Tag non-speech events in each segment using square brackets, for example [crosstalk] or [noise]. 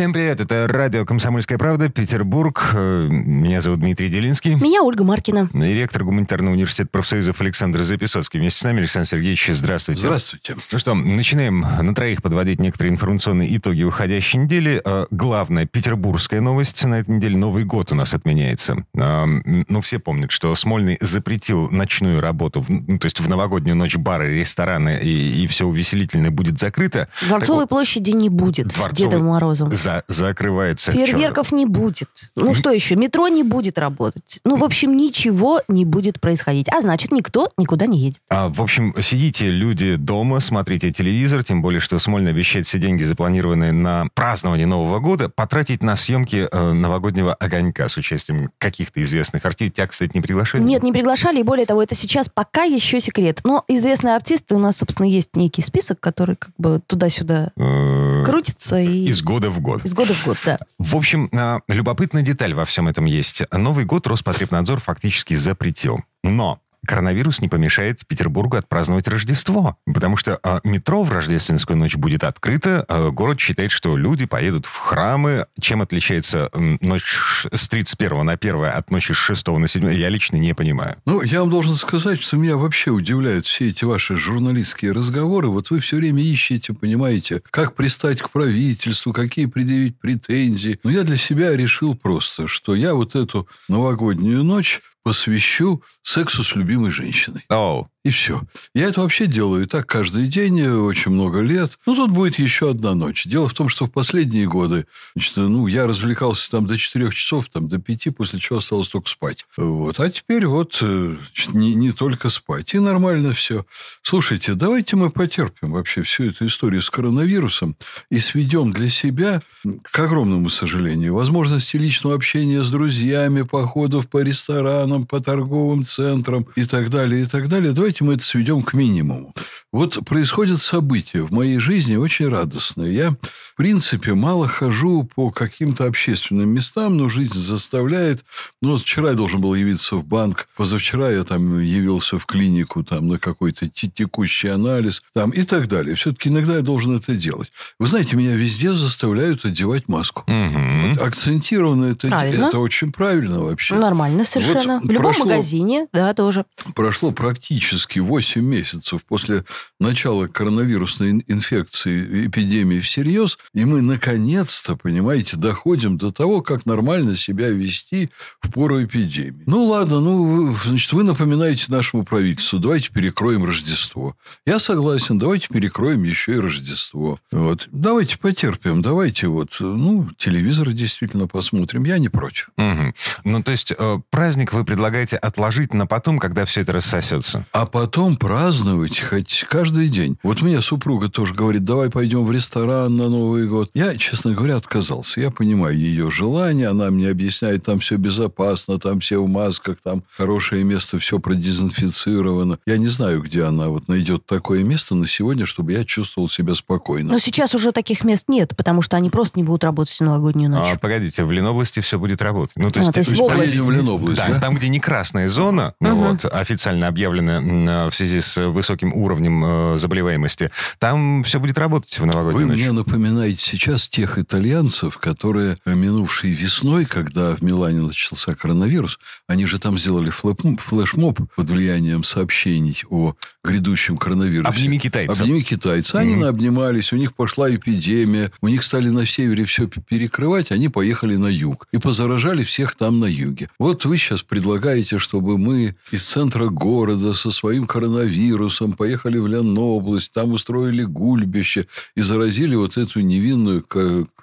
Всем привет, это радио «Комсомольская правда», Петербург. Э, Меня зовут Дмитрий Делинский. Меня Ольга Маркина. И ректор гуманитарного университета профсоюзов Александр Записоцкий. Вместе с нами Александр Сергеевич, здравствуйте. Здравствуйте. Ну что, начинаем на троих подводить некоторые информационные итоги уходящей недели. Э, Главная петербургская новость на этой неделе. Новый год у нас отменяется. Э, Ну, все помнят, что Смольный запретил ночную работу, ну, то есть в новогоднюю ночь бары, рестораны и, и все увеселительное будет закрыто. Дворцовой Так площади не будет с Дедом Морозом. За- закрывается. Фейерверков не будет. Ну что еще? Метро не будет работать. Ну, в общем, ничего не будет происходить. А значит, никто никуда не едет. А, в общем, сидите, люди, дома, смотрите телевизор, тем более, что Смольный обещает все деньги, запланированные на празднование Нового года, потратить на съемки э, новогоднего огонька с участием каких-то известных артистов. Тебя, кстати, не приглашали? Нет, не приглашали, и более того, это сейчас пока еще секрет. Но известные артисты, у нас, собственно, есть некий список, который как бы туда-сюда Э, крутится и... Из года в год. Из года в год, да. В общем, а, любопытная деталь во всем этом есть. Новый год Роспотребнадзор фактически запретил. Но коронавирус не помешает Петербургу отпраздновать Рождество. Потому что а, метро в рождественскую ночь будет открыто. а, город считает, что люди поедут в храмы. Чем отличается ночь с 31 на 1 от ночи с 6 на 7, я лично не понимаю. Ну, я вам должен сказать, что меня вообще удивляют все эти ваши журналистские разговоры. Вот вы все время ищете, понимаете, как пристать к правительству, какие предъявить претензии. Но я для себя решил просто, что я вот эту новогоднюю ночь посвящу сексу с любимой женщиной. Оу. И все. Я это вообще делаю и так каждый день, э, очень много лет. Ну, тут будет еще одна ночь. Дело в том, что в последние годы, значит, ну, я развлекался там до 4 часов, там до 5, после чего осталось только спать. Вот. А теперь вот э, значит, не, не только спать. И нормально все. Слушайте, давайте мы потерпим вообще всю эту историю с коронавирусом и сведем для себя, к огромному сожалению, возможности личного общения с друзьями, походов по ресторанам, по торговым центрам и так далее, и так далее. Давайте мы это сведем к минимуму. Вот происходят события в моей жизни очень радостные. Я, в принципе, мало хожу по каким-то общественным местам, но жизнь заставляет. Ну, вот вчера я должен был явиться в банк, позавчера я там явился в клинику там, на какой-то те- текущий анализ там, и так далее. Все-таки иногда я должен это делать. Вы знаете, меня везде заставляют одевать маску. Мгм. Вот акцентированно это, Правильно. это очень правильно вообще. Нормально совершенно. Вот в любом прошло- магазине, да, тоже. Прошло практически 8 месяцев после начала коронавирусной ин- инфекции, эпидемии всерьез, и мы наконец-то, понимаете, доходим до того, как нормально себя вести в пору эпидемии. Ну, ладно, ну, значит, вы напоминаете нашему правительству, давайте перекроем Рождество. Я согласен, давайте перекроем еще и Рождество. Вот. Давайте потерпим, давайте вот, ну, телевизор действительно посмотрим, я не против. Мгм. Ну, то есть э, праздник вы предлагаете отложить на потом, когда все это рассосется? А потом праздновать хоть каждый день. Вот мне супруга тоже говорит, давай пойдем в ресторан на Новый год. Я, честно говоря, отказался. Я понимаю ее желание. Она мне объясняет, там все безопасно, там все в масках, там хорошее место, все продезинфицировано. Я не знаю, где она вот найдет такое место на сегодня, чтобы я чувствовал себя спокойно. Но сейчас уже таких мест нет, потому что они просто не будут работать в новогоднюю ночь. А, погодите, в Ленобласти все будет работать. Ну, то есть, А, то есть э, в области. Поедем в Ленобласть, Да, да? там, где не красная зона, ну вот, официально объявлена м, э, в связи с высоким уровнем э, заболеваемости, там все будет работать в Вы новогоднюю ночь. мне напоминаете сейчас тех итальянцев, которые э, минувшей весной, когда в Милане начался коронавирус, они же там сделали флешмоб под влиянием сообщений о грядущем коронавирусе. Обними китайца. Обними китайца. Они наобнимались, у них пошла эпидемия, у них стали на севере все перекрывать, они поехали на юг и позаражали всех там на юге. Вот вы сейчас предлагаете, чтобы мы из центра города со своим коронавирусом поехали в Ленобласть, там устроили гульбище и заразили вот эту невинную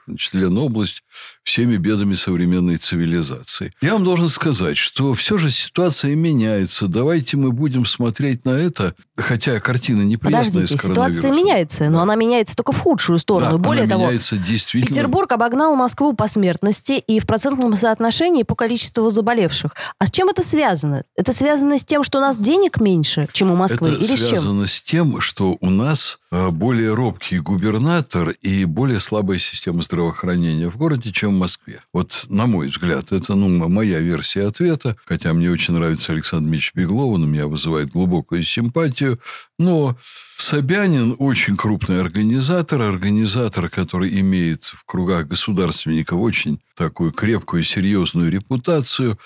значит, Ленобласть всеми бедами современной цивилизации. Я вам должен сказать, что все же ситуация меняется. Давайте мы будем смотреть на это, хотя картина неприятная Подождите, ситуация меняется, но она меняется только в худшую сторону. Да, Более она того, меняется действительно. Петербург обогнал Москву по смертности и в процентном соотношении по количеству заболевших. А с чем это связано? Это связано с тем, что у нас денег меньше, чем у Москвы? Это Или с чем? связано с тем, что у нас э, более робкий губернатор и более слабая система здравоохранения в городе, чем Москве. Вот, на мой взгляд, это ну, моя версия ответа, хотя мне очень нравится Александр Мич Беглов, он у меня вызывает глубокую симпатию, но Собянин очень крупный организатор, организатор, который имеет в кругах государственников очень такую крепкую, серьезную репутацию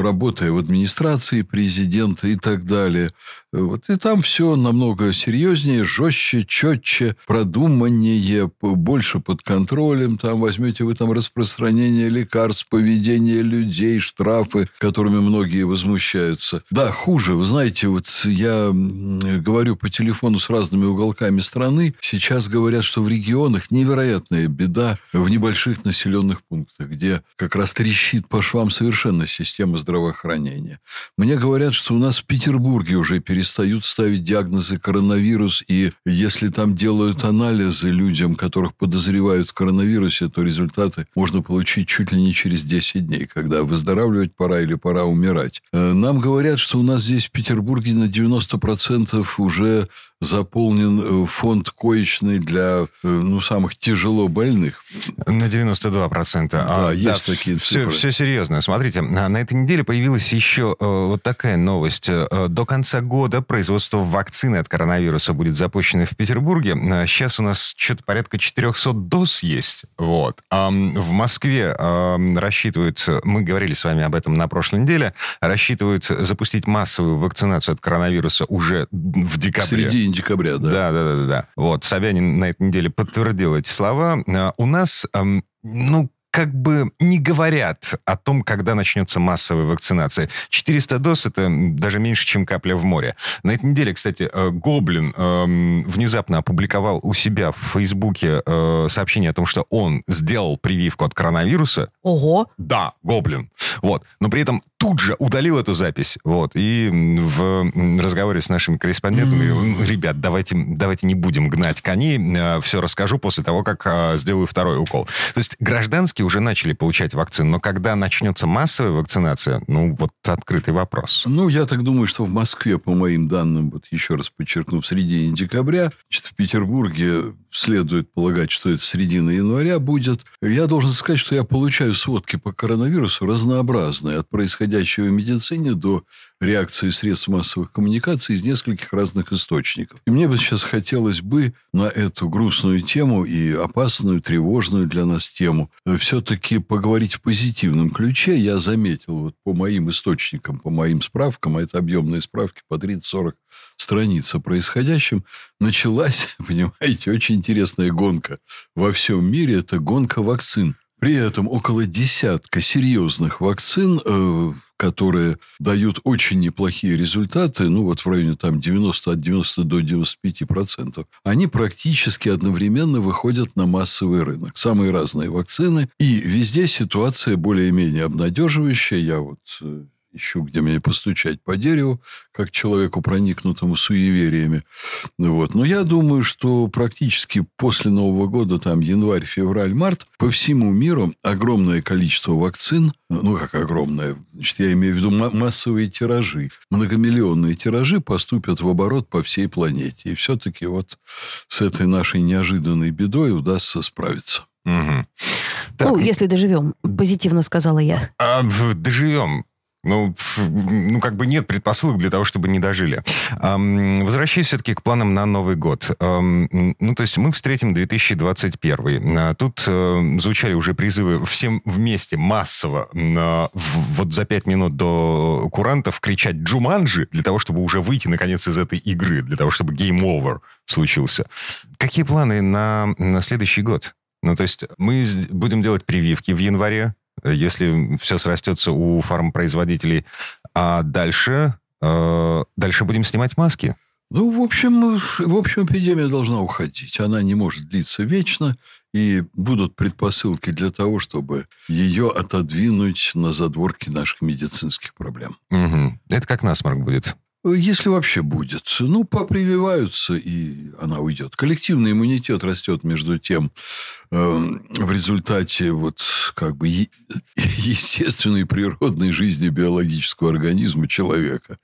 работая в администрации президента и так далее. Вот, и там все намного серьезнее, жестче, четче, продуманнее, больше под контролем. Там возьмете вы там распространение лекарств, поведение людей, штрафы, которыми многие возмущаются. Да, хуже. Вы знаете, вот я говорю по телефону с разными уголками страны. Сейчас говорят, что в регионах невероятная беда в небольших населенных пунктах, где как раз трещит по швам совершенно система здравоохранения. Мне говорят, что у нас в Петербурге уже перестают ставить диагнозы коронавирус, и если там делают анализы людям, которых подозревают в коронавирусе, то результаты можно получить чуть ли не через 10 дней, когда выздоравливать пора или пора умирать. Э, нам говорят, что у нас здесь в Петербурге на 90% уже заполнен э, фонд коечный для э, ну, самых тяжело больных. На 92%. Да, а, есть да, такие все, цифры. Все серьезно. Смотрите, на этой неделе появилась еще э, вот такая новость. До конца года производство вакцины от коронавируса будет запущено в Петербурге. Сейчас у нас что-то порядка 400 доз есть. Вот. А в Москве рассчитывают, мы говорили с вами об этом на прошлой неделе, рассчитывают запустить массовую вакцинацию от коронавируса уже в декабре. Среди декабря, да. Да, да, да, да. Вот, Собянин на этой неделе подтвердил эти слова. У нас, ну, как бы не говорят о том, когда начнется массовая вакцинация. 400 доз — это даже меньше, чем капля в море. На этой неделе, кстати, э, Гоблин э, внезапно опубликовал у себя в Фейсбуке э, сообщение о том, что он сделал прививку от коронавируса. Ого! Да, Гоблин. Вот. Но при этом тут же удалил эту запись. Вот. И в разговоре с нашими корреспондентами, mm. ребят, давайте, давайте не будем гнать коней, э, все расскажу после того, как э, сделаю второй укол. То есть гражданские уже начали получать вакцину, но когда начнется массовая вакцинация, ну, вот открытый вопрос. Ну, я так думаю, что в Москве, по моим данным, вот еще раз подчеркну, в середине декабря, значит, в Петербурге следует полагать, что это середина января будет. Я должен сказать, что я получаю сводки по коронавирусу разнообразные, от происходящего в медицине до реакции средств массовых коммуникаций из нескольких разных источников. И мне бы сейчас хотелось бы на эту грустную тему и опасную, тревожную для нас тему все-таки поговорить в позитивном ключе. Я заметил вот по моим источникам, по моим справкам, а это объемные справки по 30-40 страниц о происходящем, началась, [laughs] понимаете, очень интересная гонка во всем мире. Это гонка вакцин. При этом около десятка серьезных вакцин, э, которые дают очень неплохие результаты, ну вот в районе там 90 от 90 до 95 процентов, они практически одновременно выходят на массовый рынок. Самые разные вакцины. И везде ситуация более-менее обнадеживающая. Я вот э, ищу, где мне постучать по дереву, как человеку, проникнутому суевериями. Вот. Но я думаю, что практически после Нового года, там январь, февраль, март, по всему миру огромное количество вакцин, ну, как огромное, значит, я имею в виду массовые тиражи, многомиллионные тиражи поступят в оборот по всей планете. И все-таки вот с этой нашей неожиданной бедой удастся справиться. Угу. Так. Ну, если доживем, позитивно сказала я. А, доживем. Ну, ну, как бы нет предпосылок для того, чтобы не дожили. Эм, возвращаясь все-таки к планам на Новый год. Эм, ну, то есть мы встретим 2021. А тут э, звучали уже призывы всем вместе, массово, э, вот за пять минут до курантов кричать «Джуманджи!» для того, чтобы уже выйти, наконец, из этой игры, для того, чтобы over случился. Какие планы на, на следующий год? Ну, то есть мы будем делать прививки в январе, если все срастется у фармпроизводителей. А дальше, э, дальше будем снимать маски. Ну, в общем, в общем, эпидемия должна уходить. Она не может длиться вечно. И будут предпосылки для того, чтобы ее отодвинуть на задворки наших медицинских проблем. Угу. Это как насморк будет. Если вообще будет. Ну, попрививаются, и она уйдет. Коллективный иммунитет растет между тем э, в результате вот как бы е- естественной природной жизни биологического организма человека.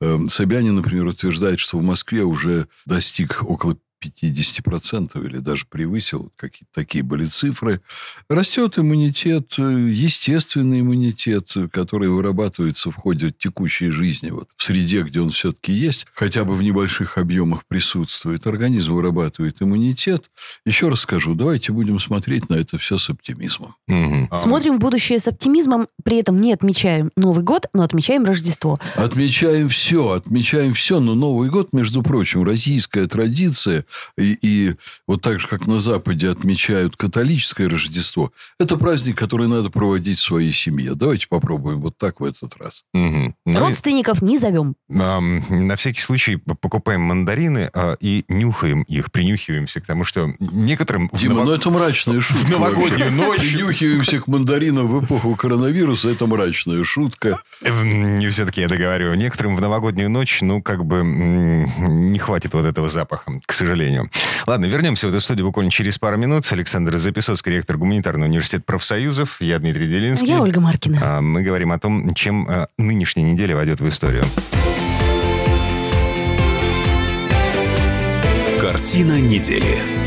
Э, Собянин, например, утверждает, что в Москве уже достиг около 50% или даже превысил, какие-то такие были цифры. Растет иммунитет, естественный иммунитет, который вырабатывается в ходе текущей жизни, вот, в среде, где он все-таки есть, хотя бы в небольших объемах присутствует. Организм вырабатывает иммунитет. Еще раз скажу, давайте будем смотреть на это все с оптимизмом. Мгм. Смотрим в будущее с оптимизмом, при этом не отмечаем Новый год, но отмечаем Рождество. Отмечаем все, отмечаем все, но Новый год, между прочим, российская традиция, и, и вот так же, как на Западе отмечают католическое Рождество, это праздник, который надо проводить в своей семье. Давайте попробуем вот так в этот раз. Мгм. Ну и, Родственников не зовем. ам, на всякий случай покупаем мандарины а, и нюхаем их, принюхиваемся к тому, что некоторым... Дима, ново- ну это мрачная шутка. в новогоднюю ночь- Принюхиваемся к мандаринам в эпоху коронавируса, это мрачная шутка. Эм, Не все-таки я договариваю. Некоторым в новогоднюю ночь, ну, как бы не хватит вот этого запаха, к сожалению. Ладно, вернемся в эту студию буквально через пару минут. Александр Записоцкий, ректор Гуманитарного университета профсоюзов. Я Дмитрий Делинский. Я Ольга Маркина. А, Мы говорим о том, чем а, нынешняя неделя войдет в историю. Картина недели.